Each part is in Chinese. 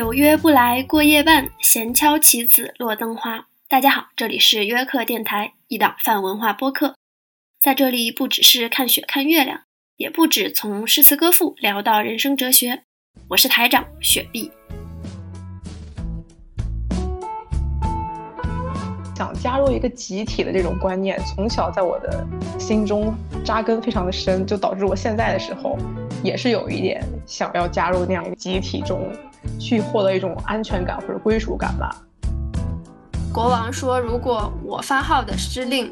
有约不来过夜半，闲敲棋子落灯花。大家好，这里是约克电台，一档泛文化播客。在这里，不只是看雪看月亮，也不止从诗词歌赋聊到人生哲学。我是台长雪碧。想加入一个集体的这种观念，从小在我的心中扎根非常的深，就导致我现在的时候，也是有一点想要加入那样的集体中，去获得一种安全感或者归属感吧。国王说：“如果我发号的施令，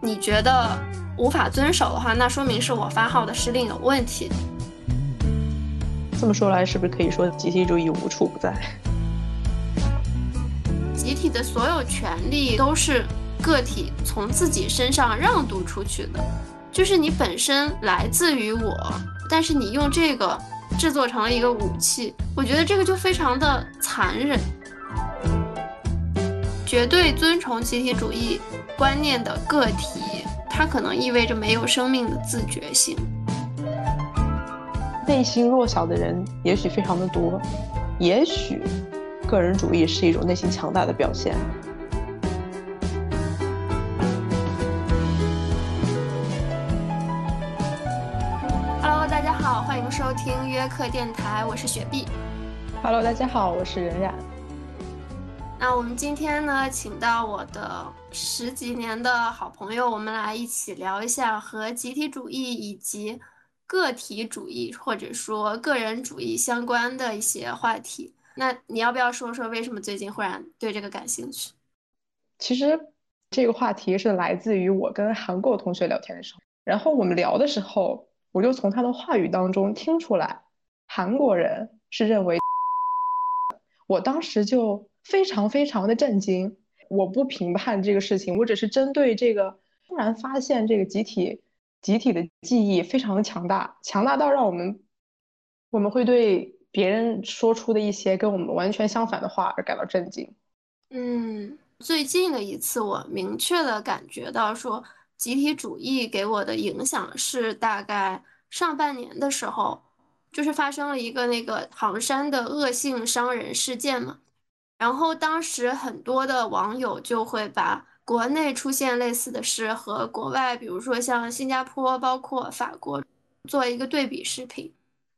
你觉得无法遵守的话，那说明是我发号的施令有问题。”这么说来，是不是可以说集体主义无处不在？集体的所有权利都是个体从自己身上让渡出去的，就是你本身来自于我，但是你用这个制作成了一个武器，我觉得这个就非常的残忍。绝对遵从集体主义观念的个体，它可能意味着没有生命的自觉性。内心弱小的人也许非常的多，也许。个人主义是一种内心强大的表现。好，欢迎收听约克电台，我是雪碧。Hello，大家好，我是冉冉。那我们今天呢，请到我的十几年的好朋友，我们来一起聊一下和集体主义以及个体主义或者说个人主义相关的一些话题。那你要不要说说为什么最近忽然对这个感兴趣？其实这个话题是来自于我跟韩国同学聊天的时候，然后我们聊的时候，我就从他的话语当中听出来，韩国人是认为，我当时就非常非常的震惊。我不评判这个事情，我只是针对这个突然发现这个集体集体的记忆非常的强大，强大到让我们我们会对。别人说出的一些跟我们完全相反的话而感到震惊。嗯，最近的一次我明确的感觉到说，集体主义给我的影响是大概上半年的时候，就是发生了一个那个唐山的恶性伤人事件嘛。然后当时很多的网友就会把国内出现类似的事和国外，比如说像新加坡、包括法国，做一个对比视频。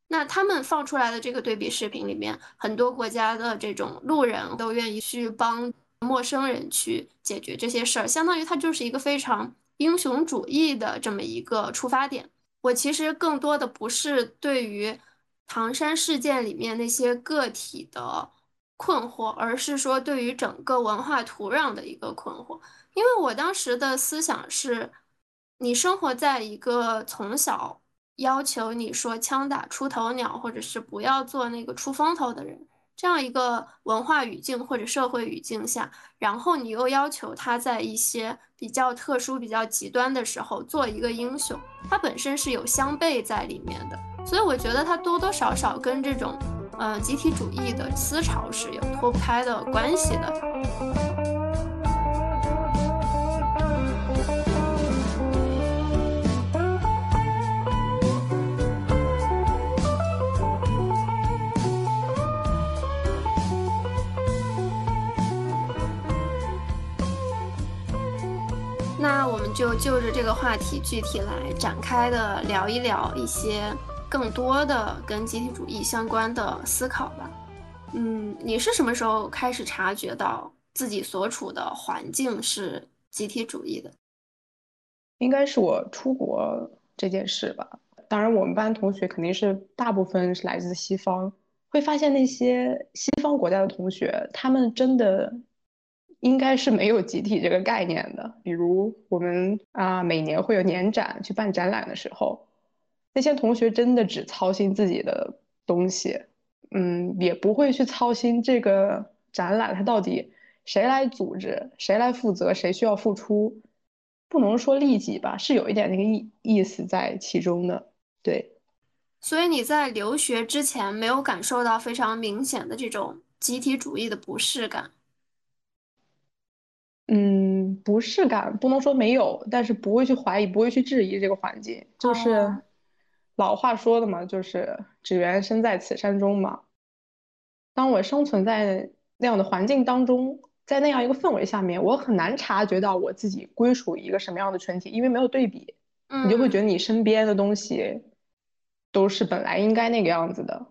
那他们放出来的这个对比视频里面，很多国家的这种路人都愿意去帮陌生人去解决这些事儿，相当于它就是一个非常英雄主义的这么一个出发点。我其实更多的不是对于唐山事件里面那些个体的困惑，而是说对于整个文化土壤的一个困惑。因为我当时的思想是，你生活在一个从小。要求你说枪打出头鸟，或者是不要做那个出风头的人，这样一个文化语境或者社会语境下，然后你又要求他在一些比较特殊、比较极端的时候做一个英雄，它本身是有相悖在里面的，所以我觉得它多多少少跟这种呃集体主义的思潮是有脱不开的关系的。我们就就着这个话题具体来展开的聊一聊一些更多的跟集体主义相关的思考吧。嗯，你是什么时候开始察觉到自己所处的环境是集体主义的？应该是我出国这件事吧。当然，我们班同学肯定是大部分是来自西方，会发现那些西方国家的同学，他们真的。应该是没有集体这个概念的。比如我们啊，每年会有年展去办展览的时候，那些同学真的只操心自己的东西，嗯，也不会去操心这个展览它到底谁来组织、谁来负责、谁需要付出，不能说利己吧，是有一点那个意意思在其中的。对，所以你在留学之前没有感受到非常明显的这种集体主义的不适感。嗯，不适感不能说没有，但是不会去怀疑，不会去质疑这个环境。就是老话说的嘛，就是只缘身在此山中嘛。当我生存在那样的环境当中，在那样一个氛围下面，我很难察觉到我自己归属于一个什么样的群体，因为没有对比，你就会觉得你身边的东西都是本来应该那个样子的。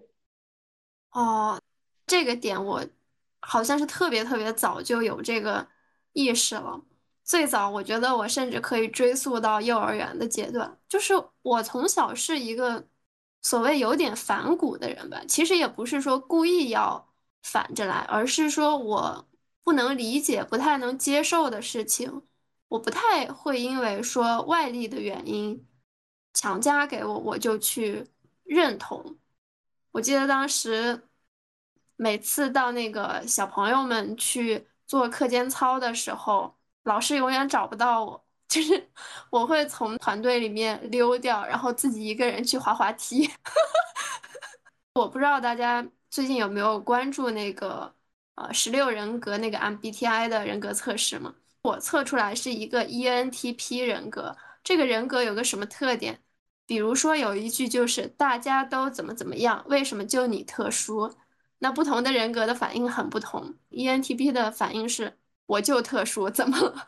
哦，这个点我好像是特别特别早就有这个意识了。最早我觉得我甚至可以追溯到幼儿园的阶段，就是我从小是一个所谓有点反骨的人吧。其实也不是说故意要反着来，而是说我不能理解、不太能接受的事情，我不太会因为说外力的原因强加给我，我就去认同。我记得当时每次到那个小朋友们去做课间操的时候，老师永远找不到我，就是我会从团队里面溜掉，然后自己一个人去滑滑梯。我不知道大家最近有没有关注那个呃十六人格那个 MBTI 的人格测试吗？我测出来是一个 ENTP 人格，这个人格有个什么特点？比如说有一句就是大家都怎么怎么样，为什么就你特殊？那不同的人格的反应很不同。ENTP 的反应是我就特殊，怎么了？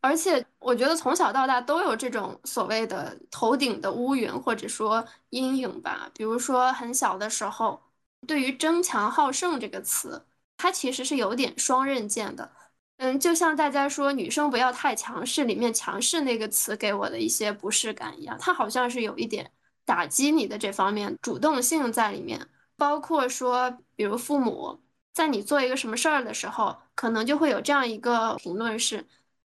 而且我觉得从小到大都有这种所谓的头顶的乌云或者说阴影吧。比如说很小的时候，对于争强好胜这个词，它其实是有点双刃剑的。嗯，就像大家说女生不要太强势，里面强势那个词给我的一些不适感一样，它好像是有一点打击你的这方面主动性在里面。包括说，比如父母在你做一个什么事儿的时候，可能就会有这样一个评论是：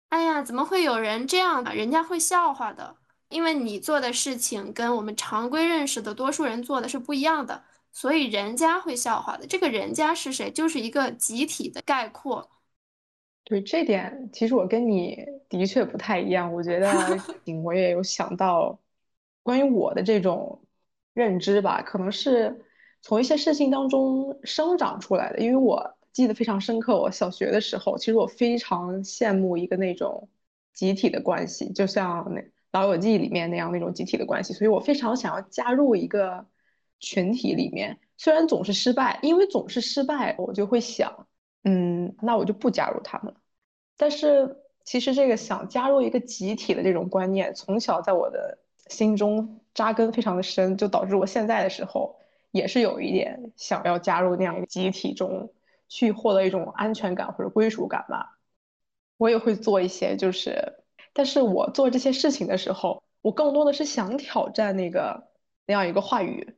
哎呀，怎么会有人这样的？人家会笑话的，因为你做的事情跟我们常规认识的多数人做的是不一样的，所以人家会笑话的。这个人家是谁？就是一个集体的概括。对这点，其实我跟你的确不太一样。我觉得 我也有想到关于我的这种认知吧，可能是从一些事情当中生长出来的。因为我记得非常深刻，我小学的时候，其实我非常羡慕一个那种集体的关系，就像那《老友记》里面那样那种集体的关系，所以我非常想要加入一个群体里面。虽然总是失败，因为总是失败，我就会想。嗯，那我就不加入他们了。但是其实这个想加入一个集体的这种观念，从小在我的心中扎根非常的深，就导致我现在的时候也是有一点想要加入那样一个集体中去获得一种安全感或者归属感吧。我也会做一些，就是，但是我做这些事情的时候，我更多的是想挑战那个那样一个话语。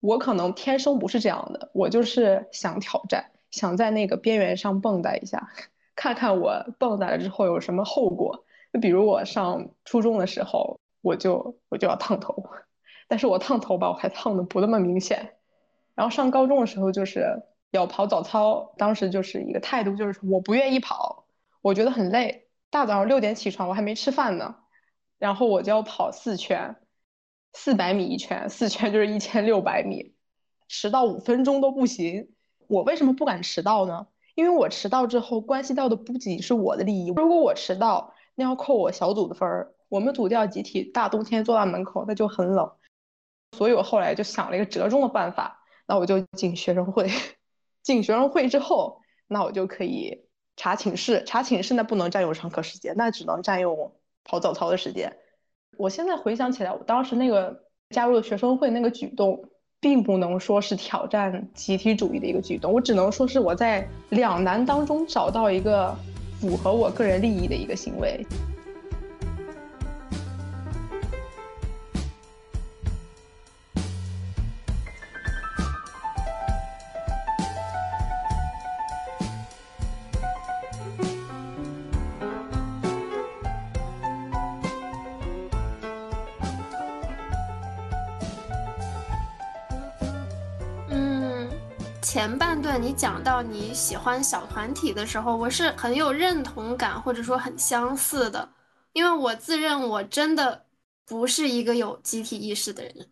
我可能天生不是这样的，我就是想挑战。想在那个边缘上蹦跶一下，看看我蹦跶了之后有什么后果。就比如我上初中的时候，我就我就要烫头，但是我烫头吧，我还烫的不那么明显。然后上高中的时候，就是要跑早操，当时就是一个态度，就是我不愿意跑，我觉得很累。大早上六点起床，我还没吃饭呢，然后我就要跑四圈，四百米一圈，四圈就是一千六百米，迟到五分钟都不行。我为什么不敢迟到呢？因为我迟到之后，关系到的不仅是我的利益。如果我迟到，那要扣我小组的分儿。我们组要集体大冬天坐在门口，那就很冷。所以我后来就想了一个折中的办法，那我就进学生会。进学生会之后，那我就可以查寝室。查寝室那不能占用上课时间，那只能占用跑早操的时间。我现在回想起来，我当时那个加入学生会那个举动。并不能说是挑战集体主义的一个举动，我只能说是我在两难当中找到一个符合我个人利益的一个行为。前半段你讲到你喜欢小团体的时候，我是很有认同感，或者说很相似的，因为我自认我真的不是一个有集体意识的人，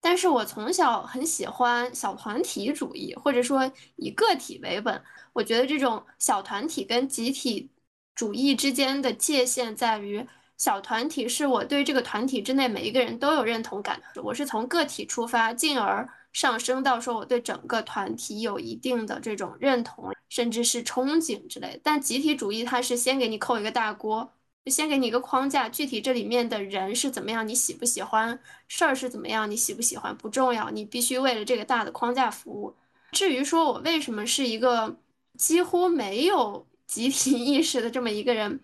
但是我从小很喜欢小团体主义，或者说以个体为本。我觉得这种小团体跟集体主义之间的界限在于，小团体是我对这个团体之内每一个人都有认同感，我是从个体出发，进而。上升到说我对整个团体有一定的这种认同，甚至是憧憬之类。但集体主义它是先给你扣一个大锅，先给你一个框架，具体这里面的人是怎么样，你喜不喜欢，事儿是怎么样，你喜不喜欢不重要，你必须为了这个大的框架服务。至于说我为什么是一个几乎没有集体 意识的这么一个人，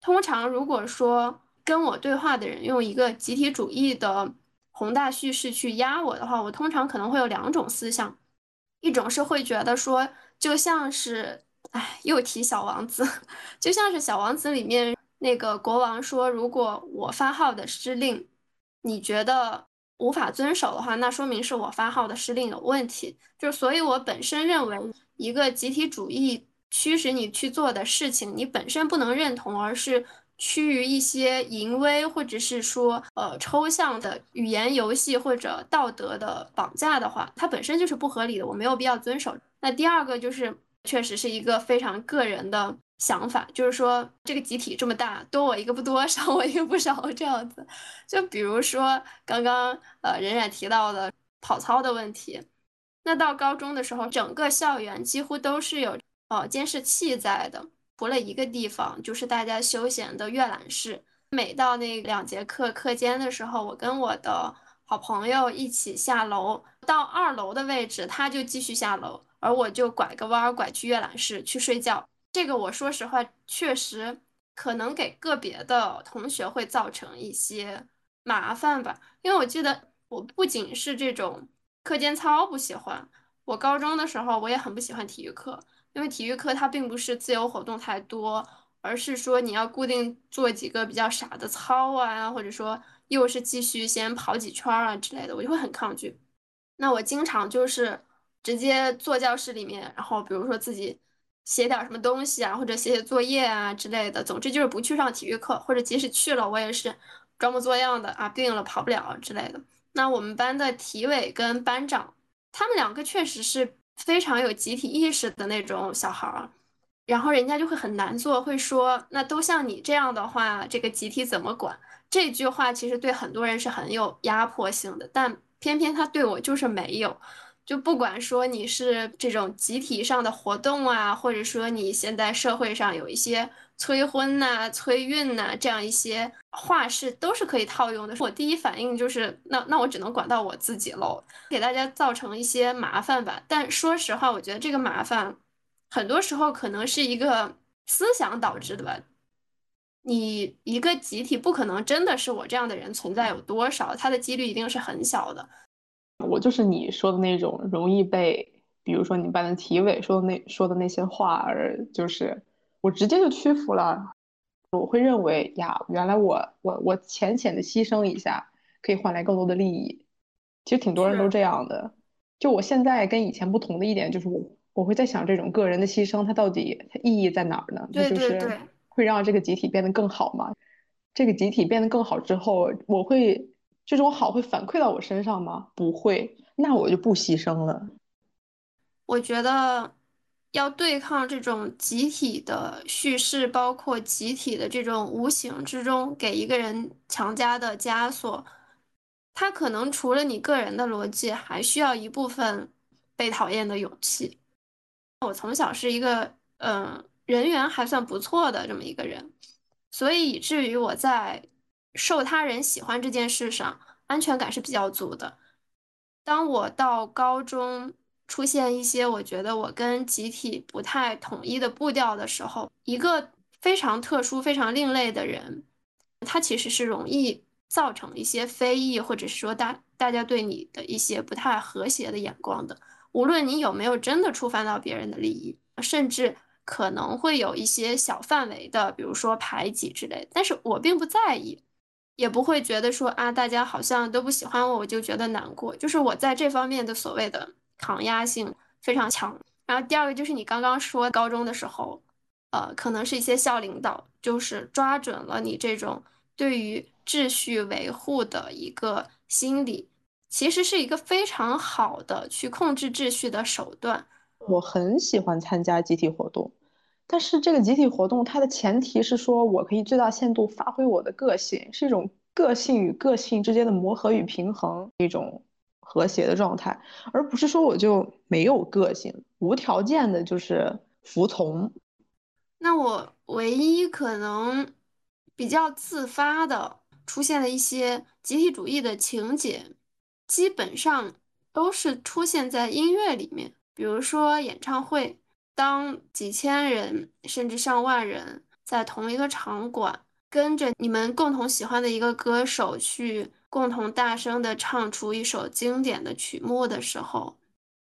通常如果说跟我对话的人用一个集体主义的。宏大叙事去压我的话，我通常可能会有两种思想，一种是会觉得说，就像是，哎，又提小王子，就像是小王子里面那个国王说，如果我发号的施令，你觉得无法遵守的话，那说明是我发号的施令有问题。就所以，我本身认为一个集体主义驱使你去做的事情，你本身不能认同，而是。趋于一些淫威，或者是说呃抽象的语言游戏或者道德的绑架的话，它本身就是不合理的，我没有必要遵守。那第二个就是，确实是一个非常个人的想法，就是说这个集体这么大，多我一个不多，少我一个不少这样子。就比如说刚刚呃冉冉提到的跑操的问题，那到高中的时候，整个校园几乎都是有呃监视器在的。除了一个地方，就是大家休闲的阅览室。每到那两节课课间的时候，我跟我的好朋友一起下楼，到二楼的位置，他就继续下楼，而我就拐个弯儿拐去阅览室去睡觉。这个我说实话，确实可能给个别的同学会造成一些麻烦吧。因为我记得我不仅是这种课间操不喜欢，我高中的时候我也很不喜欢体育课。因为体育课它并不是自由活动太多，而是说你要固定做几个比较傻的操啊，或者说又是继续先跑几圈啊之类的，我就会很抗拒。那我经常就是直接坐教室里面，然后比如说自己写点什么东西啊，或者写写作业啊之类的。总之就是不去上体育课，或者即使去了，我也是装模作样的啊，病了跑不了之类的。那我们班的体委跟班长，他们两个确实是。非常有集体意识的那种小孩儿，然后人家就会很难做，会说那都像你这样的话，这个集体怎么管？这句话其实对很多人是很有压迫性的，但偏偏他对我就是没有。就不管说你是这种集体上的活动啊，或者说你现在社会上有一些催婚呐、催孕呐这样一些话是都是可以套用的。我第一反应就是，那那我只能管到我自己喽，给大家造成一些麻烦吧。但说实话，我觉得这个麻烦很多时候可能是一个思想导致的吧。你一个集体不可能真的是我这样的人存在有多少，它的几率一定是很小的。我就是你说的那种容易被，比如说你班的体委说的那说的那些话，而就是我直接就屈服了。我会认为呀，原来我我我浅浅的牺牲一下，可以换来更多的利益。其实挺多人都这样的。就我现在跟以前不同的一点就是，我我会在想这种个人的牺牲，它到底它意义在哪儿呢？对对对，会让这个集体变得更好吗？这个集体变得更好之后，我会。这种好会反馈到我身上吗？不会，那我就不牺牲了。我觉得要对抗这种集体的叙事，包括集体的这种无形之中给一个人强加的枷锁，他可能除了你个人的逻辑，还需要一部分被讨厌的勇气。我从小是一个嗯人缘还算不错的这么一个人，所以以至于我在。受他人喜欢这件事上，安全感是比较足的。当我到高中出现一些我觉得我跟集体不太统一的步调的时候，一个非常特殊、非常另类的人，他其实是容易造成一些非议，或者是说大大家对你的一些不太和谐的眼光的。无论你有没有真的触犯到别人的利益，甚至可能会有一些小范围的，比如说排挤之类，但是我并不在意。也不会觉得说啊，大家好像都不喜欢我，我就觉得难过。就是我在这方面的所谓的抗压性非常强。然后第二个就是你刚刚说高中的时候，呃，可能是一些校领导就是抓准了你这种对于秩序维护的一个心理，其实是一个非常好的去控制秩序的手段。我很喜欢参加集体活动。但是这个集体活动，它的前提是说我可以最大限度发挥我的个性，是一种个性与个性之间的磨合与平衡，一种和谐的状态，而不是说我就没有个性，无条件的就是服从。那我唯一可能比较自发的出现的一些集体主义的情节，基本上都是出现在音乐里面，比如说演唱会，当几千人甚至上万人在同一个场馆，跟着你们共同喜欢的一个歌手去共同大声的唱出一首经典的曲目的时候，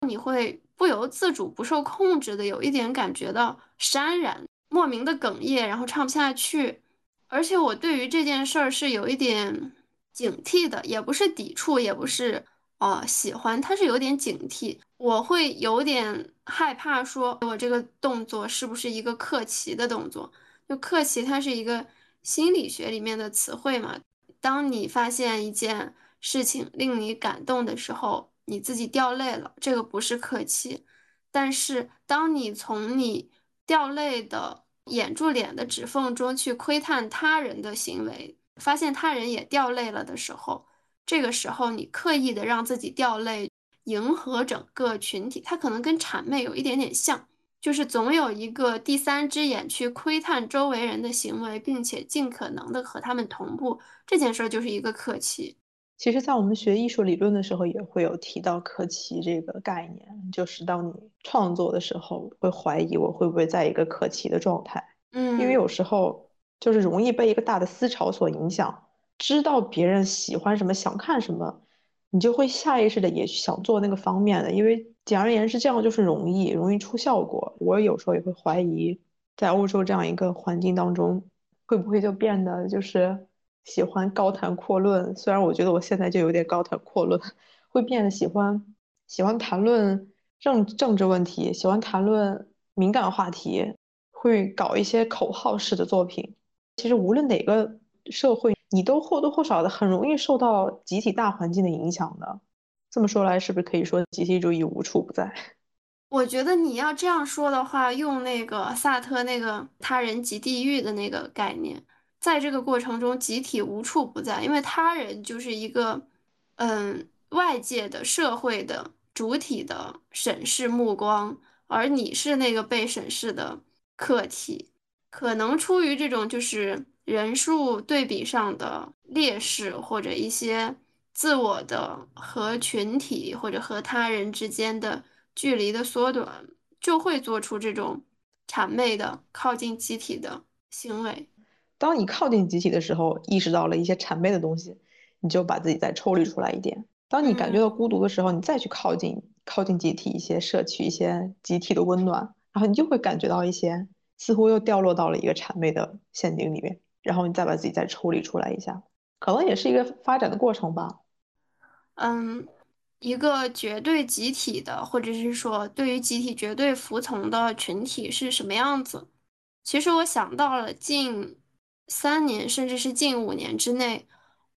你会不由自主、不受控制的有一点感觉到潸然。莫名的哽咽，然后唱不下去，而且我对于这件事儿是有一点警惕的，也不是抵触，也不是哦喜欢，他是有点警惕，我会有点害怕，说我这个动作是不是一个克奇的动作？就克奇，它是一个心理学里面的词汇嘛。当你发现一件事情令你感动的时候，你自己掉泪了，这个不是客气。但是当你从你掉泪的掩住脸的指缝中去窥探他人的行为，发现他人也掉泪了的时候，这个时候你刻意的让自己掉泪，迎合整个群体，它可能跟谄媚有一点点像，就是总有一个第三只眼去窥探周围人的行为，并且尽可能的和他们同步，这件事儿就是一个客气。其实，在我们学艺术理论的时候，也会有提到客气这个概念，就是当你创作的时候，会怀疑我会不会在一个客气的状态。嗯，因为有时候就是容易被一个大的思潮所影响，知道别人喜欢什么，想看什么，你就会下意识的也想做那个方面的。因为简而言之，这样就是容易，容易出效果。我有时候也会怀疑，在欧洲这样一个环境当中，会不会就变得就是。喜欢高谈阔论，虽然我觉得我现在就有点高谈阔论，会变得喜欢喜欢谈论政政治问题，喜欢谈论敏感话题，会搞一些口号式的作品。其实无论哪个社会，你都或多或少的很容易受到集体大环境的影响的。这么说来，是不是可以说集体主义无处不在？我觉得你要这样说的话，用那个萨特那个他人即地狱的那个概念。在这个过程中，集体无处不在，因为他人就是一个，嗯，外界的社会的主体的审视目光，而你是那个被审视的客体。可能出于这种就是人数对比上的劣势，或者一些自我的和群体或者和他人之间的距离的缩短，就会做出这种谄媚的靠近集体的行为。当你靠近集体的时候，意识到了一些谄媚的东西，你就把自己再抽离出来一点。当你感觉到孤独的时候，你再去靠近靠近集体一些，摄取一些集体的温暖，然后你就会感觉到一些似乎又掉落到了一个谄媚的陷阱里面，然后你再把自己再抽离出来一下，可能也是一个发展的过程吧。嗯，一个绝对集体的，或者是说对于集体绝对服从的群体是什么样子？其实我想到了近。三年，甚至是近五年之内，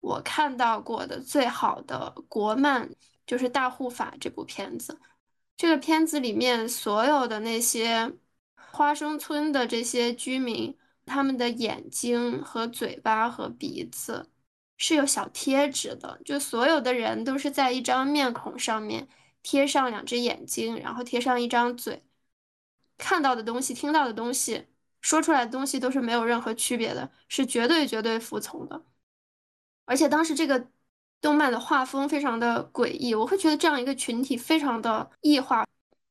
我看到过的最好的国漫就是《大护法》这部片子。这个片子里面所有的那些花生村的这些居民，他们的眼睛和嘴巴和鼻子是有小贴纸的，就所有的人都是在一张面孔上面贴上两只眼睛，然后贴上一张嘴，看到的东西，听到的东西。说出来的东西都是没有任何区别的，是绝对绝对服从的。而且当时这个动漫的画风非常的诡异，我会觉得这样一个群体非常的异化，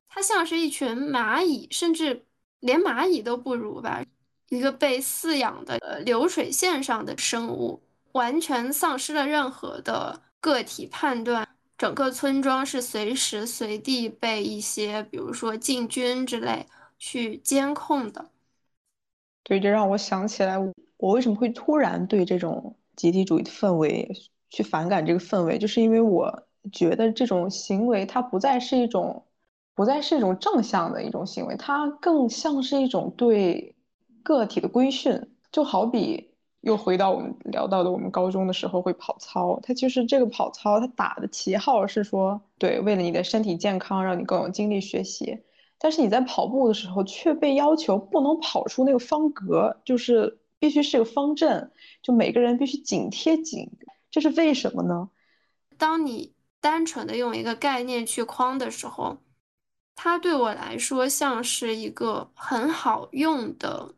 它像是一群蚂蚁，甚至连蚂蚁都不如吧，一个被饲养的流水线上的生物，完全丧失了任何的个体判断。整个村庄是随时随地被一些，比如说禁军之类去监控的。对，这让我想起来，我为什么会突然对这种集体主义的氛围去反感这个氛围，就是因为我觉得这种行为它不再是一种，不再是一种正向的一种行为，它更像是一种对个体的规训。就好比又回到我们聊到的，我们高中的时候会跑操，它其实这个跑操，它打的旗号是说，对，为了你的身体健康，让你更有精力学习。但是你在跑步的时候却被要求不能跑出那个方格，就是必须是个方阵，就每个人必须紧贴紧，这是为什么呢？当你单纯的用一个概念去框的时候，它对我来说像是一个很好用的，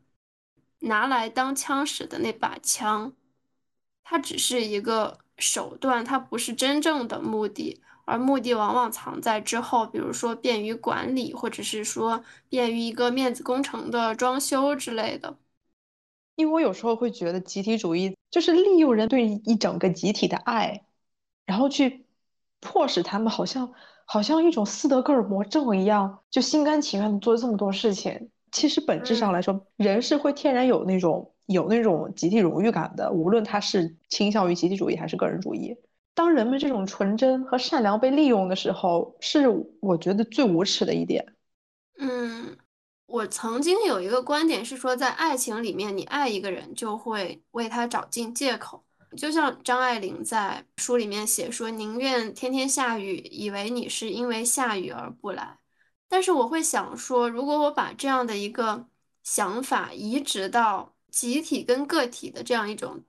拿来当枪使的那把枪，它只是一个手段，它不是真正的目的。而目的往往藏在之后，比如说便于管理，或者是说便于一个面子工程的装修之类的。因为我有时候会觉得集体主义就是利用人对一整个集体的爱，然后去迫使他们好像好像一种斯德哥尔摩症一样，就心甘情愿的做这么多事情。其实本质上来说，人是会天然有那种有那种集体荣誉感的，无论他是倾向于集体主义还是个人主义。当人们这种纯真和善良被利用的时候，是我觉得最无耻的一点。嗯，我曾经有一个观点是说，在爱情里面，你爱一个人就会为他找尽借口，就像张爱玲在书里面写说：“宁愿天天下雨，以为你是因为下雨而不来。”但是我会想说，如果我把这样的一个想法移植到集体跟个体的这样一种。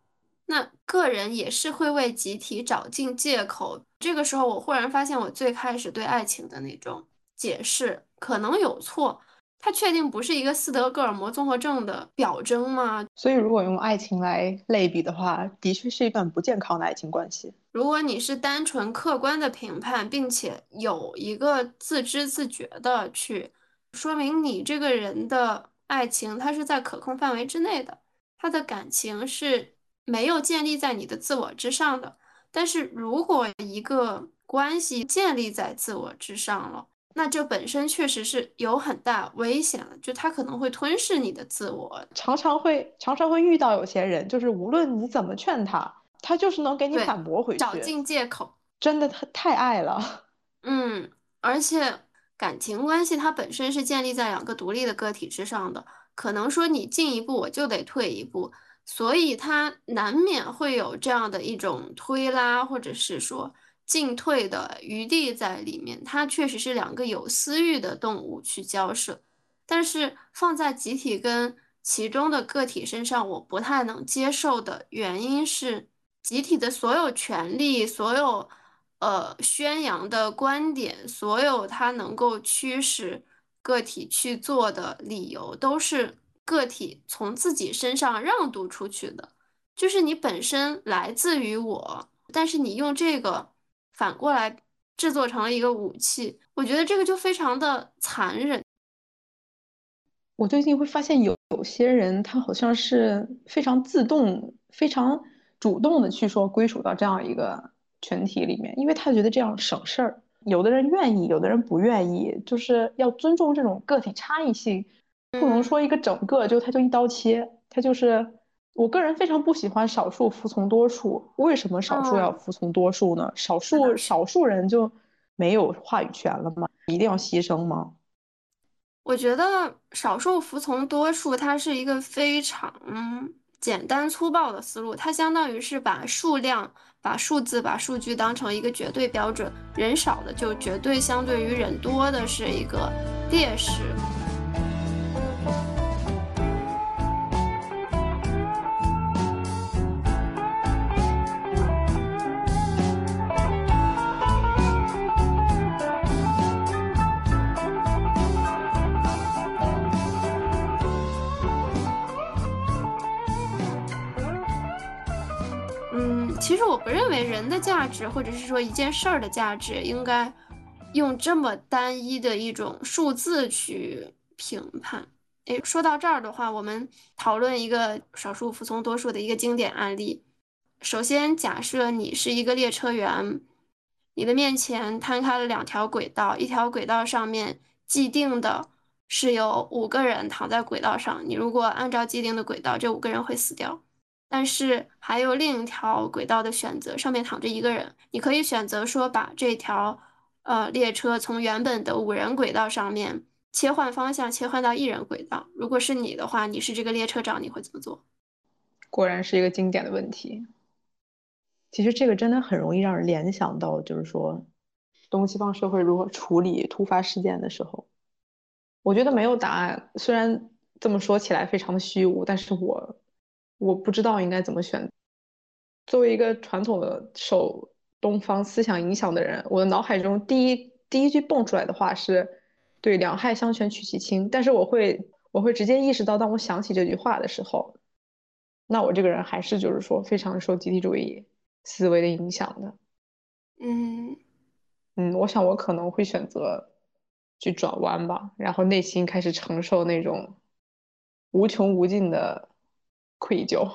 那个人也是会为集体找尽借口。这个时候，我忽然发现，我最开始对爱情的那种解释可能有错。它确定不是一个斯德哥尔摩综合症的表征吗？所以，如果用爱情来类比的话，的确是一段不健康的爱情关系。如果你是单纯客观的评判，并且有一个自知自觉的去说明你这个人的爱情，它是在可控范围之内的，他的感情是。没有建立在你的自我之上的，但是如果一个关系建立在自我之上了，那这本身确实是有很大危险的，就他可能会吞噬你的自我。常常会常常会遇到有些人，就是无论你怎么劝他，他就是能给你反驳回去，找尽借口。真的，他太爱了。嗯，而且感情关系它本身是建立在两个独立的个体之上的，可能说你进一步，我就得退一步。所以它难免会有这样的一种推拉，或者是说进退的余地在里面。它确实是两个有私欲的动物去交涉，但是放在集体跟其中的个体身上，我不太能接受的原因是，集体的所有权利、所有呃宣扬的观点、所有它能够驱使个体去做的理由，都是。个体从自己身上让渡出去的，就是你本身来自于我，但是你用这个反过来制作成了一个武器，我觉得这个就非常的残忍。我最近会发现有有些人，他好像是非常自动、非常主动的去说归属到这样一个群体里面，因为他觉得这样省事儿。有的人愿意，有的人不愿意，就是要尊重这种个体差异性。不能说一个整个就他就一刀切，他就是我个人非常不喜欢少数服从多数。为什么少数要服从多数呢？少数少数人就没有话语权了吗？一定要牺牲吗？我觉得少数服从多数，它是一个非常简单粗暴的思路。它相当于是把数量、把数字、把数据当成一个绝对标准，人少的就绝对相对于人多的是一个劣势。其实我不认为人的价值，或者是说一件事儿的价值，应该用这么单一的一种数字去评判。诶，说到这儿的话，我们讨论一个少数服从多数的一个经典案例。首先，假设你是一个列车员，你的面前摊开了两条轨道，一条轨道上面既定的是有五个人躺在轨道上，你如果按照既定的轨道，这五个人会死掉。但是还有另一条轨道的选择，上面躺着一个人。你可以选择说把这条呃列车从原本的五人轨道上面切换方向，切换到一人轨道。如果是你的话，你是这个列车长，你会怎么做？果然是一个经典的问题。其实这个真的很容易让人联想到，就是说东西方社会如何处理突发事件的时候，我觉得没有答案。虽然这么说起来非常的虚无，但是我。我不知道应该怎么选。作为一个传统的受东方思想影响的人，我的脑海中第一第一句蹦出来的话是“对两害相权取其轻”，但是我会我会直接意识到，当我想起这句话的时候，那我这个人还是就是说非常受集体主义思维的影响的。嗯嗯，我想我可能会选择去转弯吧，然后内心开始承受那种无穷无尽的愧疚。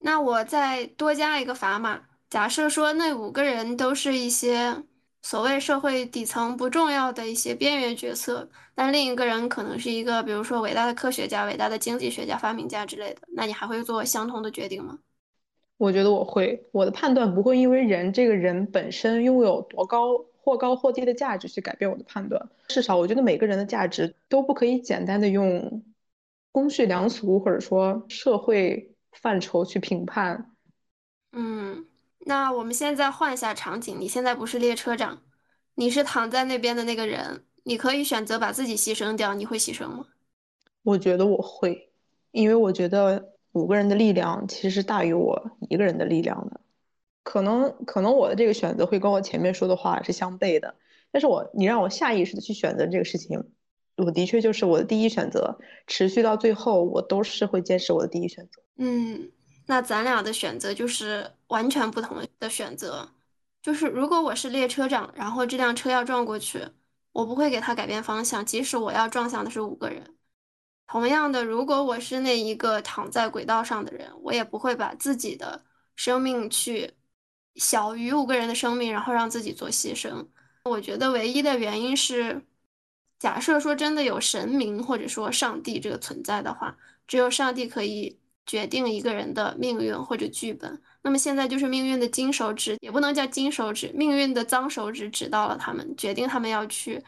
那我再多加一个砝码，假设说那五个人都是一些所谓社会底层不重要的一些边缘角色，但另一个人可能是一个，比如说伟大的科学家、伟大的经济学家、发明家之类的，那你还会做相同的决定吗？我觉得我会，我的判断不会因为人这个人本身拥有多高或高或低的价值去改变我的判断。至少我觉得每个人的价值都不可以简单的用公序良俗或者说社会。范畴去评判，嗯，那我们现在换一下场景，你现在不是列车长，你是躺在那边的那个人，你可以选择把自己牺牲掉，你会牺牲吗？我觉得我会，因为我觉得五个人的力量其实是大于我一个人的力量的，可能可能我的这个选择会跟我前面说的话是相悖的，但是我你让我下意识的去选择这个事情，我的确就是我的第一选择，持续到最后，我都是会坚持我的第一选择。嗯，那咱俩的选择就是完全不同的选择。就是如果我是列车长，然后这辆车要撞过去，我不会给他改变方向，即使我要撞向的是五个人。同样的，如果我是那一个躺在轨道上的人，我也不会把自己的生命去小于五个人的生命，然后让自己做牺牲。我觉得唯一的原因是，假设说真的有神明或者说上帝这个存在的话，只有上帝可以。决定一个人的命运或者剧本，那么现在就是命运的金手指，也不能叫金手指，命运的脏手指指到了他们，决定他们要去。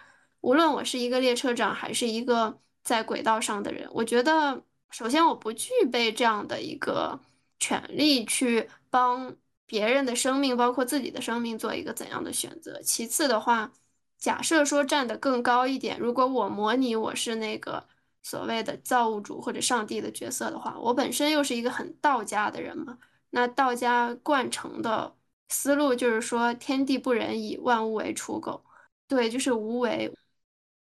无论我是一个列车长，还是一个在轨道上的人，我觉得首先我不具备这样的一个权利去帮别人的生命，包括自己的生命做一个怎样的选择。其次的话，假设说站得更高一点，如果我模拟我是那个。所谓的造物主或者上帝的角色的话，我本身又是一个很道家的人嘛。那道家惯成的思路就是说，天地不仁，以万物为刍狗。对，就是无为。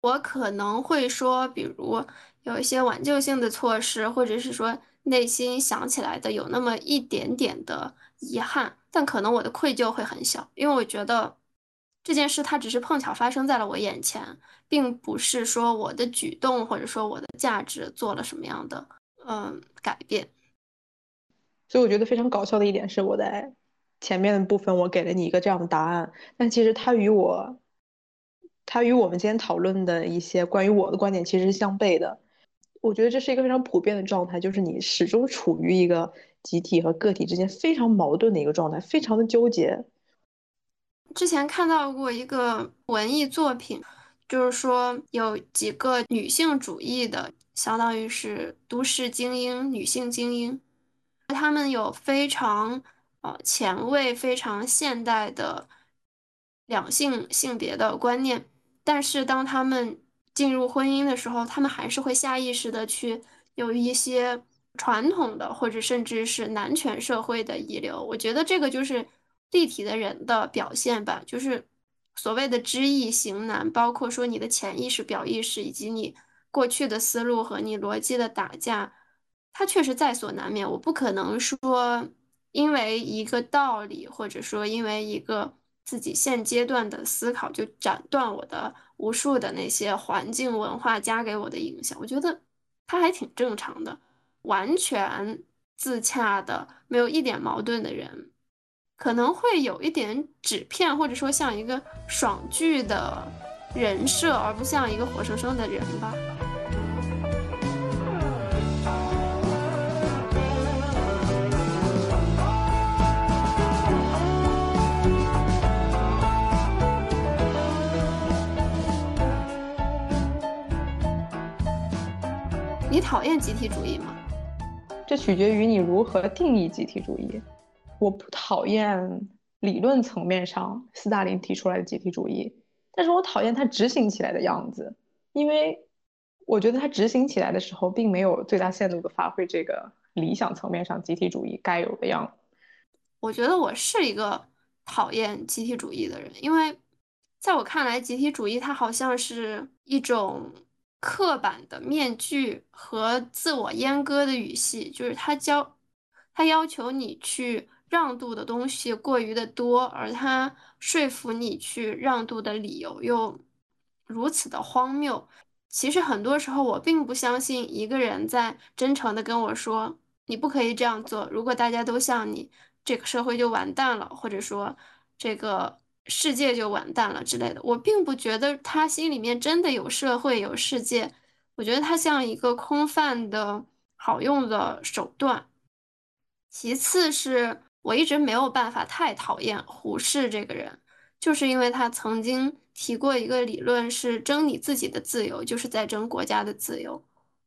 我可能会说，比如有一些挽救性的措施，或者是说内心想起来的有那么一点点的遗憾，但可能我的愧疚会很小，因为我觉得。这件事它只是碰巧发生在了我眼前，并不是说我的举动或者说我的价值做了什么样的嗯改变。所以我觉得非常搞笑的一点是，我在前面的部分我给了你一个这样的答案，但其实它与我，它与我们今天讨论的一些关于我的观点其实是相悖的。我觉得这是一个非常普遍的状态，就是你始终处于一个集体和个体之间非常矛盾的一个状态，非常的纠结。之前看到过一个文艺作品，就是说有几个女性主义的，相当于是都市精英、女性精英，她们有非常呃前卫、非常现代的两性性别的观念，但是当她们进入婚姻的时候，她们还是会下意识的去有一些传统的或者甚至是男权社会的遗留。我觉得这个就是。立体的人的表现吧，就是所谓的知易行难，包括说你的潜意识、表意识以及你过去的思路和你逻辑的打架，它确实在所难免。我不可能说因为一个道理，或者说因为一个自己现阶段的思考，就斩断我的无数的那些环境文化加给我的影响。我觉得它还挺正常的，完全自洽的，没有一点矛盾的人。可能会有一点纸片，或者说像一个爽剧的人设，而不像一个活生生的人吧。你讨厌集体主义吗？这取决于你如何定义集体主义。我不讨厌理论层面上斯大林提出来的集体主义，但是我讨厌他执行起来的样子，因为我觉得他执行起来的时候，并没有最大限度的发挥这个理想层面上集体主义该有的样子。我觉得我是一个讨厌集体主义的人，因为在我看来，集体主义它好像是一种刻板的面具和自我阉割的语系，就是它教，它要求你去让渡的东西过于的多，而他说服你去让渡的理由又如此的荒谬。其实很多时候，我并不相信一个人在真诚的跟我说。你不可以这样做。如果大家都像你，这个社会就完蛋了，或者说这个世界就完蛋了之类的。我并不觉得他心里面真的有社会有世界，我觉得他像一个空泛的好用的手段。其次是我一直没有办法太讨厌胡适这个人，就是因为他曾经提过一个理论，是争你自己的自由，就是在争国家的自由。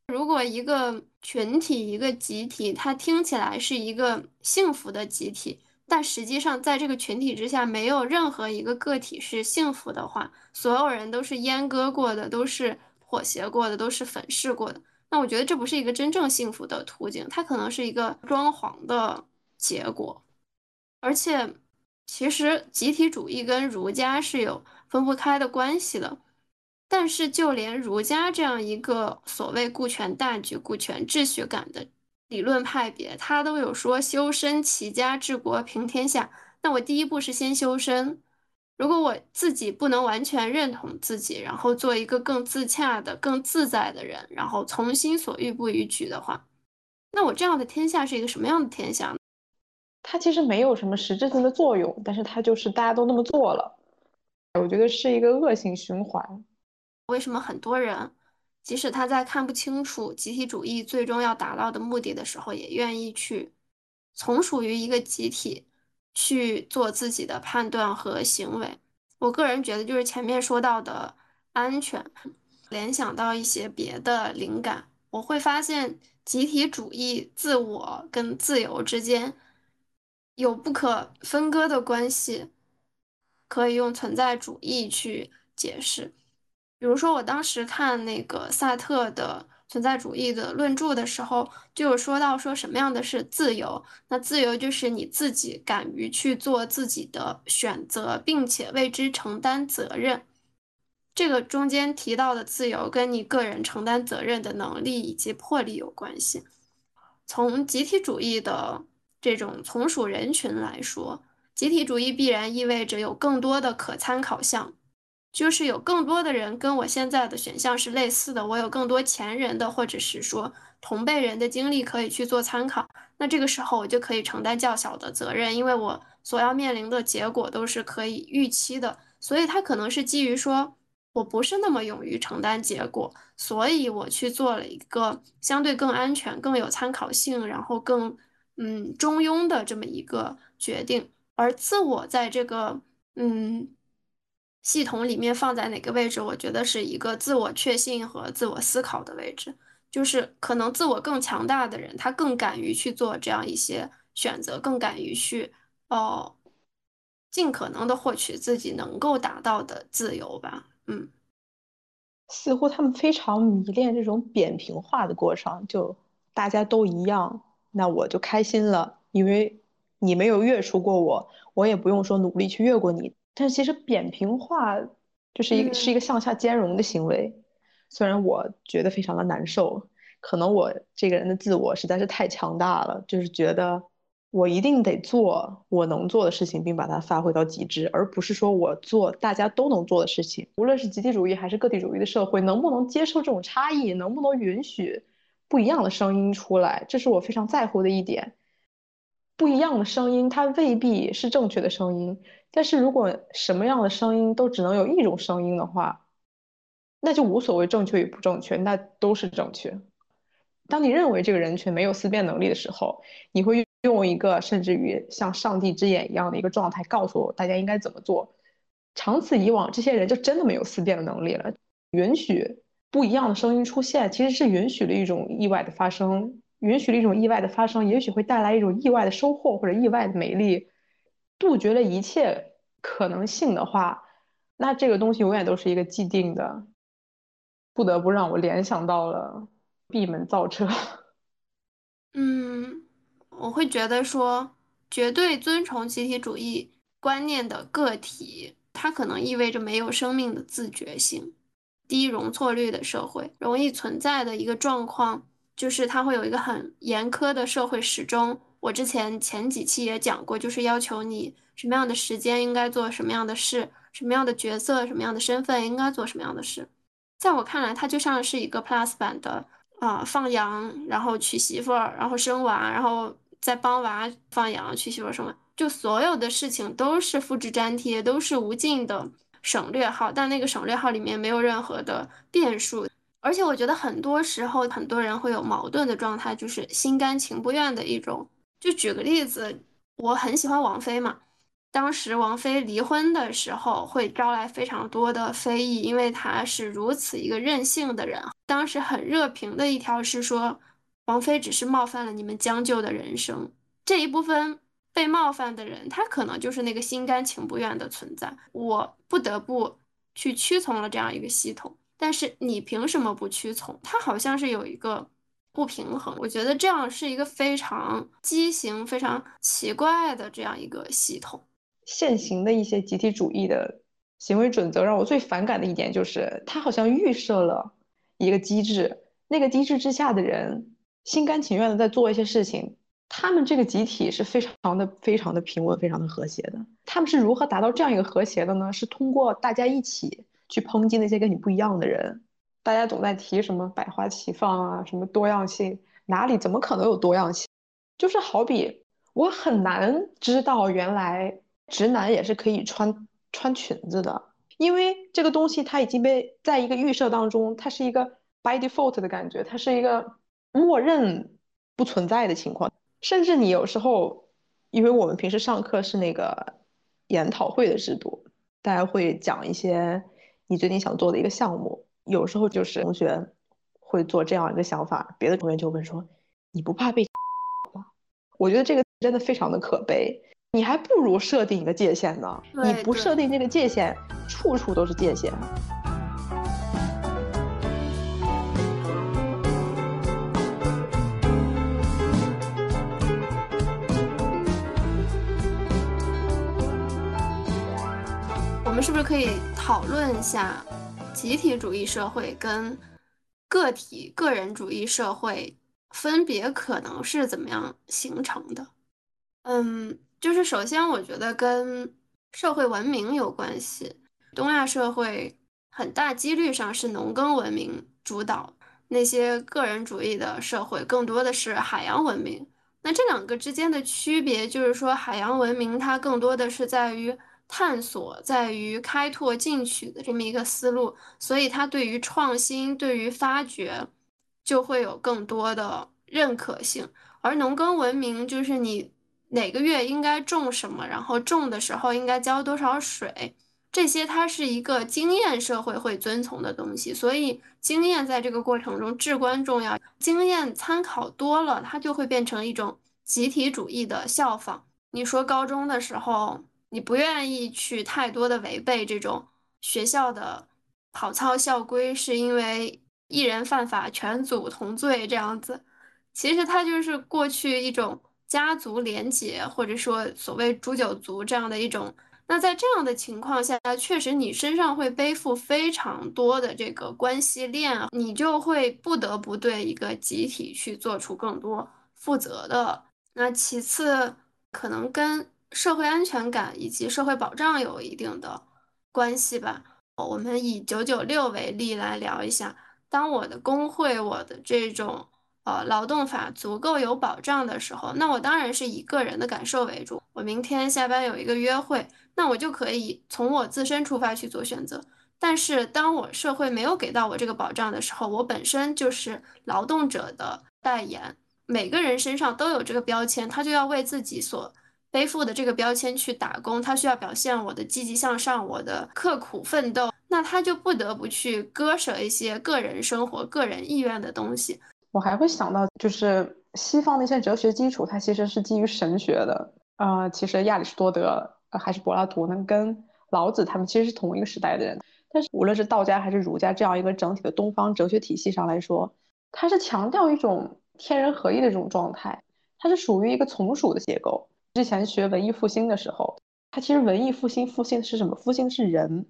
如果一个群体、一个集体，它听起来是一个幸福的集体，但实际上在这个群体之下，没有任何一个个体是幸福的话，所有人都是阉割过的，都是妥协过的，都是粉饰过的。那我觉得这不是一个真正幸福的途径，它可能是一个装潢的结果。而且，其实集体主义跟儒家是有分不开的关系的。但是，就连儒家这样一个所谓顾全大局、顾全秩序感的理论派别，他都有说修身齐家治国平天下。那我第一步是先修身。如果我自己不能完全认同自己，然后做一个更自洽的、更自在的人，然后从心所欲不逾矩的话，那我这样的天下是一个什么样的天下？它其实没有什么实质性的作用，但是它就是大家都那么做了，我觉得是一个恶性循环。为什么很多人，即使他在看不清楚集体主义最终要达到的目的的时候，也愿意去从属于一个集体去做自己的判断和行为？我个人觉得，就是前面说到的安全，联想到一些别的灵感，我会发现集体主义、自我跟自由之间有不可分割的关系，可以用存在主义去解释。比如说，我当时看那个萨特的存在主义的论著的时候，就有说到说什么样的是自由。那自由就是你自己敢于去做自己的选择，并且为之承担责任。这个中间提到的自由，跟你个人承担责任的能力以及魄力有关系。从集体主义的这种从属人群来说，集体主义必然意味着有更多的可参考项。就是有更多的人跟我现在的选项是类似的，我有更多前人的或者是说同辈人的经历可以去做参考，那这个时候我就可以承担较小的责任，因为我所要面临的结果都是可以预期的，所以他可能是基于说我不是那么勇于承担结果，所以我去做了一个相对更安全、更有参考性，然后更嗯中庸的这么一个决定，而自我在这个嗯。系统里面放在哪个位置？我觉得是一个自我确信和自我思考的位置。就是可能自我更强大的人，他更敢于去做这样一些选择，更敢于去哦，尽可能的获取自己能够达到的自由吧。嗯，似乎他们非常迷恋这种扁平化的过程，就大家都一样，那我就开心了，因为你没有越出过我，我也不用说努力去越过你。但是其实扁平化就是一个是一个向下兼容的行为，虽然我觉得非常的难受，可能我这个人的自我实在是太强大了，就是觉得我一定得做我能做的事情，并把它发挥到极致，而不是说我做大家都能做的事情。无论是集体主义还是个体主义的社会，能不能接受这种差异，能不能允许不一样的声音出来，这是我非常在乎的一点。不一样的声音，它未必是正确的声音。但是如果什么样的声音都只能有一种声音的话，那就无所谓正确与不正确，那都是正确。当你认为这个人群没有思辨能力的时候，你会用一个甚至于像上帝之眼一样的一个状态告诉我大家应该怎么做。长此以往，这些人就真的没有思辨的能力了。允许不一样的声音出现，其实是允许了一种意外的发生，允许了一种意外的发生，也许会带来一种意外的收获或者意外的美丽。杜绝了一切可能性的话，那这个东西永远都是一个既定的，不得不让我联想到了闭门造车。嗯，我会觉得说，绝对遵从集体主义观念的个体，它可能意味着没有生命的自觉性。低容错率的社会容易存在的一个状况，就是它会有一个很严苛的社会时钟。我之前前几期也讲过，就是要求你什么样的时间应该做什么样的事，什么样的角色、什么样的身份应该做什么样的事。在我看来，它就像是一个 Plus 版的啊，放羊，然后娶媳妇儿，然后生娃，然后再帮娃放羊、娶媳妇儿、生娃，就所有的事情都是复制粘贴，都是无尽的。省略号，但那个省略号里面没有任何的变数，而且我觉得很多时候很多人会有矛盾的状态，就是心甘情不愿的一种。就举个例子，我很喜欢王菲嘛，当时王菲离婚的时候会招来非常多的非议，因为她是如此一个任性的人。当时很热评的一条是说，王菲只是冒犯了你们将就的人生这一部分。被冒犯的人，他可能就是那个心甘情不愿的存在。我不得不去屈从了这样一个系统，但是你凭什么不屈从？他好像是有一个不平衡。我觉得这样是一个非常畸形、非常奇怪的这样一个系统。现行的一些集体主义的行为准则，让我最反感的一点就是，他好像预设了一个机制，那个机制之下的人心甘情愿的在做一些事情。他们这个集体是非常的、非常的平稳、非常的和谐的。他们是如何达到这样一个和谐的呢？是通过大家一起去抨击那些跟你不一样的人。大家总在提什么百花齐放啊，什么多样性，哪里怎么可能有多样性？就是好比我很难知道，原来直男也是可以穿穿裙子的，因为这个东西它已经被在一个预设当中，它是一个 by default 的感觉，它是一个默认不存在的情况。甚至你有时候，因为我们平时上课是那个研讨会的制度，大家会讲一些你最近想做的一个项目。有时候就是同学会做这样一个想法，别的同学就问说：“你不怕被 吗？”我觉得这个真的非常的可悲。你还不如设定一个界限呢。你不设定这个界限，处处都是界限。是不是可以讨论一下集体主义社会跟个体个人主义社会分别可能是怎么样形成的？嗯，就是首先我觉得跟社会文明有关系。东亚社会很大几率上是农耕文明主导，那些个人主义的社会更多的是海洋文明。那这两个之间的区别就是说，海洋文明它更多的是在于。探索在于开拓进取的这么一个思路，所以它对于创新、对于发掘就会有更多的认可性。而农耕文明就是你哪个月应该种什么，然后种的时候应该浇多少水，这些它是一个经验社会会遵从的东西，所以经验在这个过程中至关重要。经验参考多了，它就会变成一种集体主义的效仿。你说高中的时候。你不愿意去太多的违背这种学校的跑操校规，是因为一人犯法全组同罪这样子。其实它就是过去一种家族连结，或者说所谓诛九族这样的一种。那在这样的情况下，确实你身上会背负非常多的这个关系链，你就会不得不对一个集体去做出更多负责的。那其次，可能跟社会安全感以及社会保障有一定的关系吧。我们以九九六为例来聊一下。当我的工会、我的这种呃劳动法足够有保障的时候，那我当然是以个人的感受为主。我明天下班有一个约会，那我就可以从我自身出发去做选择。但是当我社会没有给到我这个保障的时候，我本身就是劳动者的代言，每个人身上都有这个标签，他就要为自己所。背负的这个标签去打工，他需要表现我的积极向上，我的刻苦奋斗，那他就不得不去割舍一些个人生活、个人意愿的东西。我还会想到，就是西方的一些哲学基础，它其实是基于神学的。呃，其实亚里士多德还是柏拉图呢，跟老子他们其实是同一个时代的人。但是无论是道家还是儒家这样一个整体的东方哲学体系上来说，它是强调一种天人合一的这种状态，它是属于一个从属的结构。之前学文艺复兴的时候，它其实文艺复兴复兴的是什么？复兴的是人。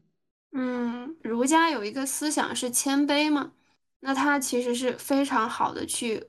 嗯，儒家有一个思想是谦卑嘛，那它其实是非常好的去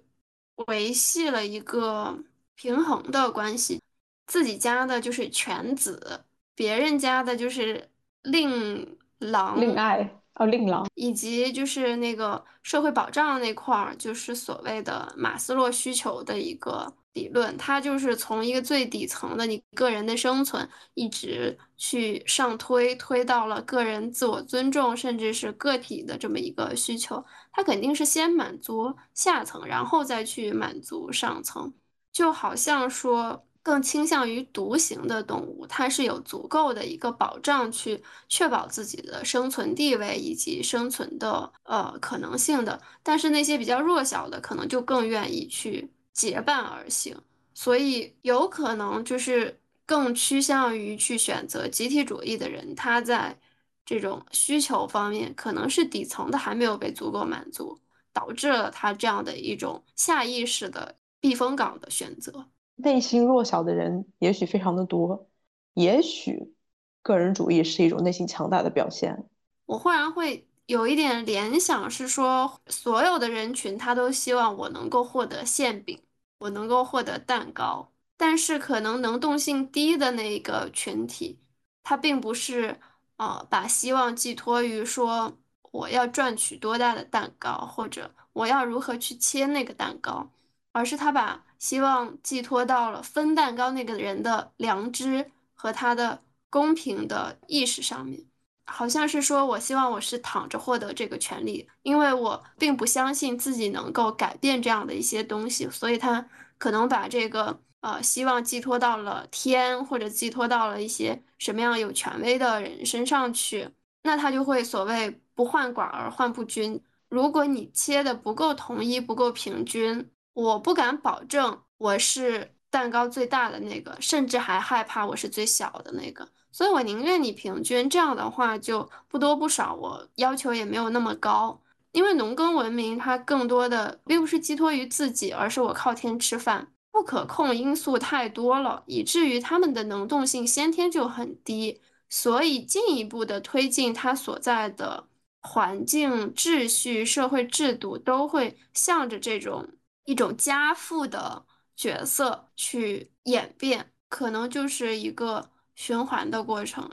维系了一个平衡的关系。自己家的就是犬子，别人家的就是令郎。令爱。哦，令郎，以及就是那个社会保障那块儿，就是所谓的马斯洛需求的一个理论，它就是从一个最底层的你个人的生存，一直去上推，推到了个人自我尊重，甚至是个体的这么一个需求，它肯定是先满足下层，然后再去满足上层，就好像说。更倾向于独行的动物，它是有足够的一个保障去确保自己的生存地位以及生存的呃可能性的。但是那些比较弱小的，可能就更愿意去结伴而行，所以有可能就是更趋向于去选择集体主义的人，他在这种需求方面可能是底层的还没有被足够满足，导致了他这样的一种下意识的避风港的选择。内心弱小的人也许非常的多，也许个人主义是一种内心强大的表现。我忽然会有一点联想，是说所有的人群他都希望我能够获得馅饼，我能够获得蛋糕，但是可能能动性低的那一个群体，他并不是呃把希望寄托于说我要赚取多大的蛋糕，或者我要如何去切那个蛋糕，而是他把。希望寄托到了分蛋糕那个人的良知和他的公平的意识上面，好像是说，我希望我是躺着获得这个权利，因为我并不相信自己能够改变这样的一些东西，所以他可能把这个呃希望寄托到了天，或者寄托到了一些什么样有权威的人身上去，那他就会所谓不患寡而患不均。如果你切的不够统一，不够平均。我不敢保证我是蛋糕最大的那个，甚至还害怕我是最小的那个，所以我宁愿你平均，这样的话就不多不少，我要求也没有那么高。因为农耕文明它更多的并不是寄托于自己，而是我靠天吃饭，不可控因素太多了，以至于他们的能动性先天就很低，所以进一步的推进它所在的环境、秩序、社会制度都会向着这种。一种加负的角色去演变，可能就是一个循环的过程。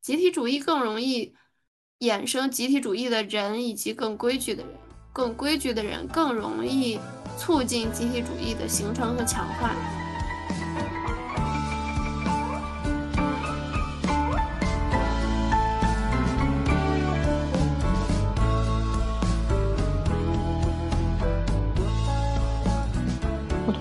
集体主义更容易衍生集体主义的人，以及更规矩的人。更规矩的人更容易促进集体主义的形成和强化。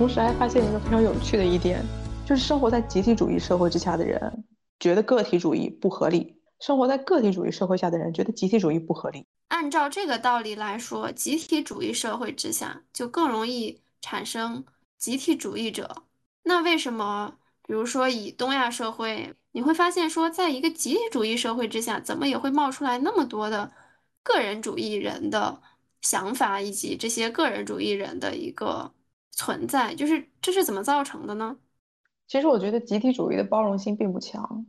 同时还发现一个非常有趣的一点，就是生活在集体主义社会之下的人觉得个体主义不合理，生活在个体主义社会下的人觉得集体主义不合理。按照这个道理来说，集体主义社会之下就更容易产生集体主义者。那为什么，比如说以东亚社会，你会发现说，在一个集体主义社会之下，怎么也会冒出来那么多的个人主义人的想法，以及这些个人主义人的一个。存在就是这是怎么造成的呢？其实我觉得集体主义的包容性并不强。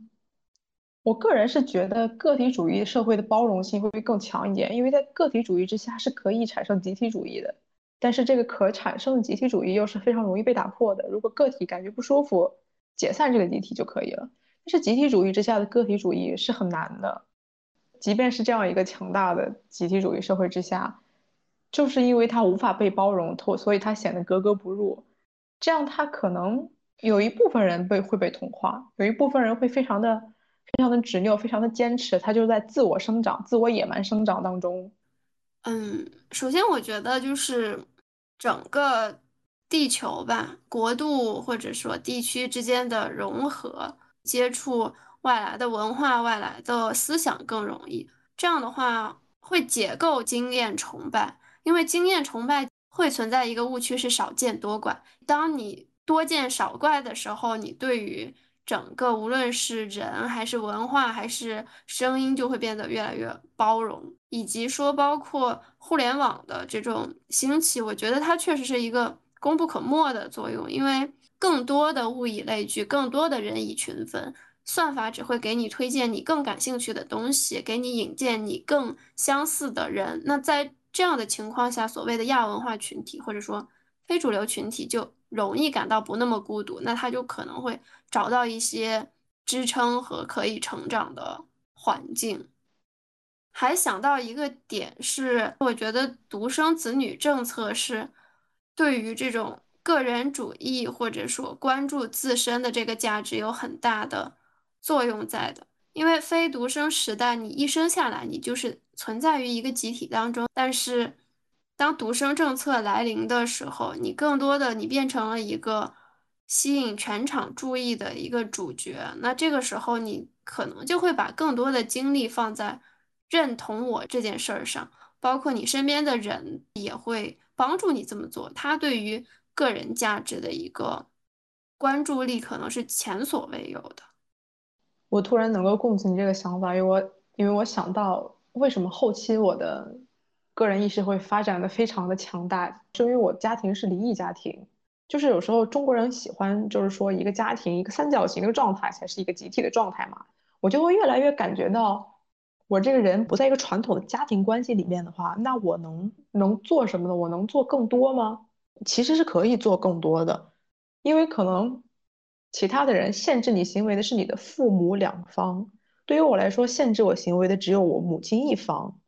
我个人是觉得个体主义社会的包容性会更强一点，因为在个体主义之下是可以产生集体主义的，但是这个可产生的集体主义又是非常容易被打破的。如果个体感觉不舒服，解散这个集体就可以了。但是集体主义之下的个体主义是很难的，即便是这样一个强大的集体主义社会之下。就是因为他无法被包容透，所以他显得格格不入。这样他可能有一部分人被会被同化，有一部分人会非常的非常的执拗，非常的坚持，他就在自我生长、自我野蛮生长当中。嗯，首先我觉得就是整个地球吧，国度或者说地区之间的融合、接触外来的文化、外来的思想更容易。这样的话会解构经验崇拜。因为经验崇拜会存在一个误区，是少见多怪。当你多见少怪的时候，你对于整个无论是人还是文化还是声音，就会变得越来越包容。以及说，包括互联网的这种兴起，我觉得它确实是一个功不可没的作用。因为更多的物以类聚，更多的人以群分，算法只会给你推荐你更感兴趣的东西，给你引荐你更相似的人。那在这样的情况下，所谓的亚文化群体或者说非主流群体就容易感到不那么孤独，那他就可能会找到一些支撑和可以成长的环境。还想到一个点是，我觉得独生子女政策是对于这种个人主义或者说关注自身的这个价值有很大的。作用在的，因为非独生时代，你一生下来，你就是存在于一个集体当中。但是，当独生政策来临的时候，你更多的你变成了一个吸引全场注意的一个主角。那这个时候，你可能就会把更多的精力放在认同我这件事儿上，包括你身边的人也会帮助你这么做。他对于个人价值的一个关注力，可能是前所未有的。我突然能够共情这个想法，因为我因为我想到为什么后期我的个人意识会发展的非常的强大，是因为我家庭是离异家庭，就是有时候中国人喜欢就是说一个家庭一个三角形的状态才是一个集体的状态嘛，我就会越来越感觉到我这个人不在一个传统的家庭关系里面的话，那我能能做什么呢？我能做更多吗？其实是可以做更多的，因为可能。其他的人限制你行为的是你的父母两方，对于我来说，限制我行为的只有我母亲一方。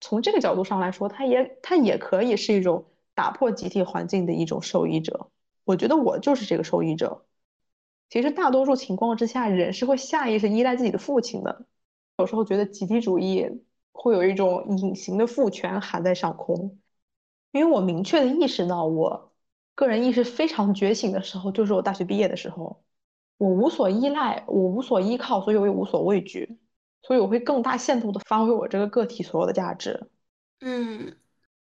从这个角度上来说，他也他也可以是一种打破集体环境的一种受益者。我觉得我就是这个受益者。其实大多数情况之下，人是会下意识依赖自己的父亲的。有时候觉得集体主义会有一种隐形的父权含在上空，因为我明确的意识到，我个人意识非常觉醒的时候，就是我大学毕业的时候。我无所依赖，我无所依靠，所以我也无所畏惧，所以我会更大限度的发挥我这个个体所有的价值。嗯，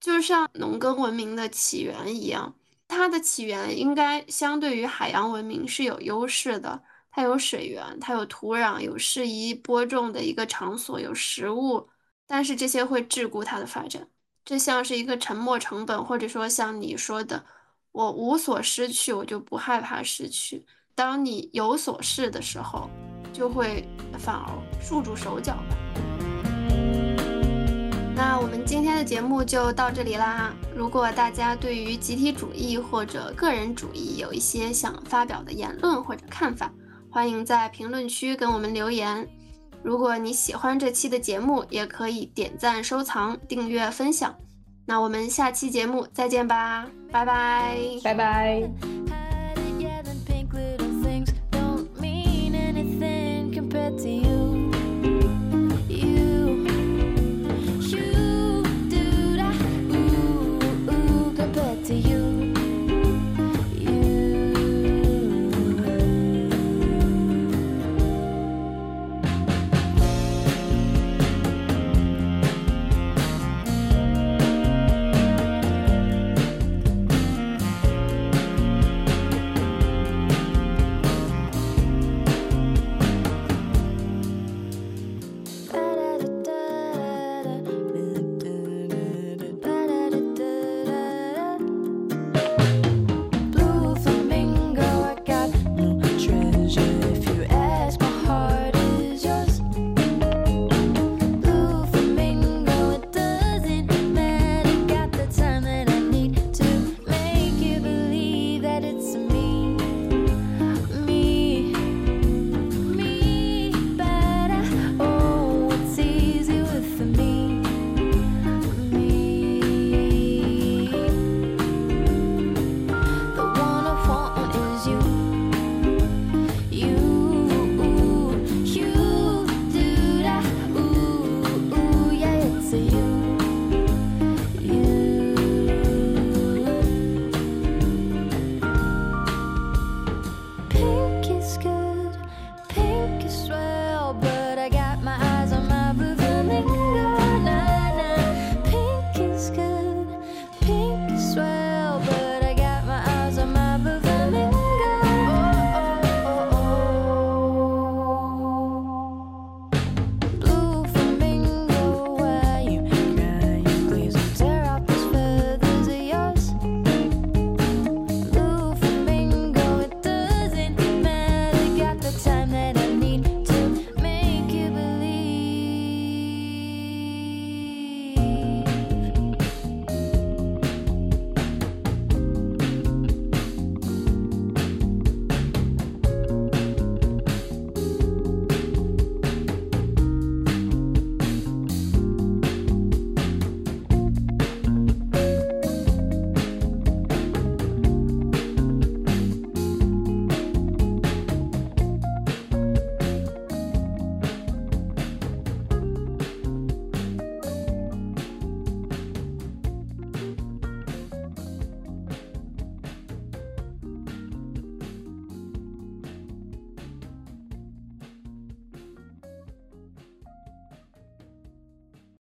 就像农耕文明的起源一样，它的起源应该相对于海洋文明是有优势的。它有水源，它有土壤，有适宜播种的一个场所，有食物，但是这些会桎梏它的发展。这像是一个沉没成本，或者说像你说的，我无所失去，我就不害怕失去。当你有所事的时候，就会反而束住手脚吧。那我们今天的节目就到这里啦。如果大家对于集体主义或者个人主义有一些想发表的言论或者看法，欢迎在评论区跟我们留言。如果你喜欢这期的节目，也可以点赞、收藏、订阅、分享。那我们下期节目再见吧，拜拜，拜拜。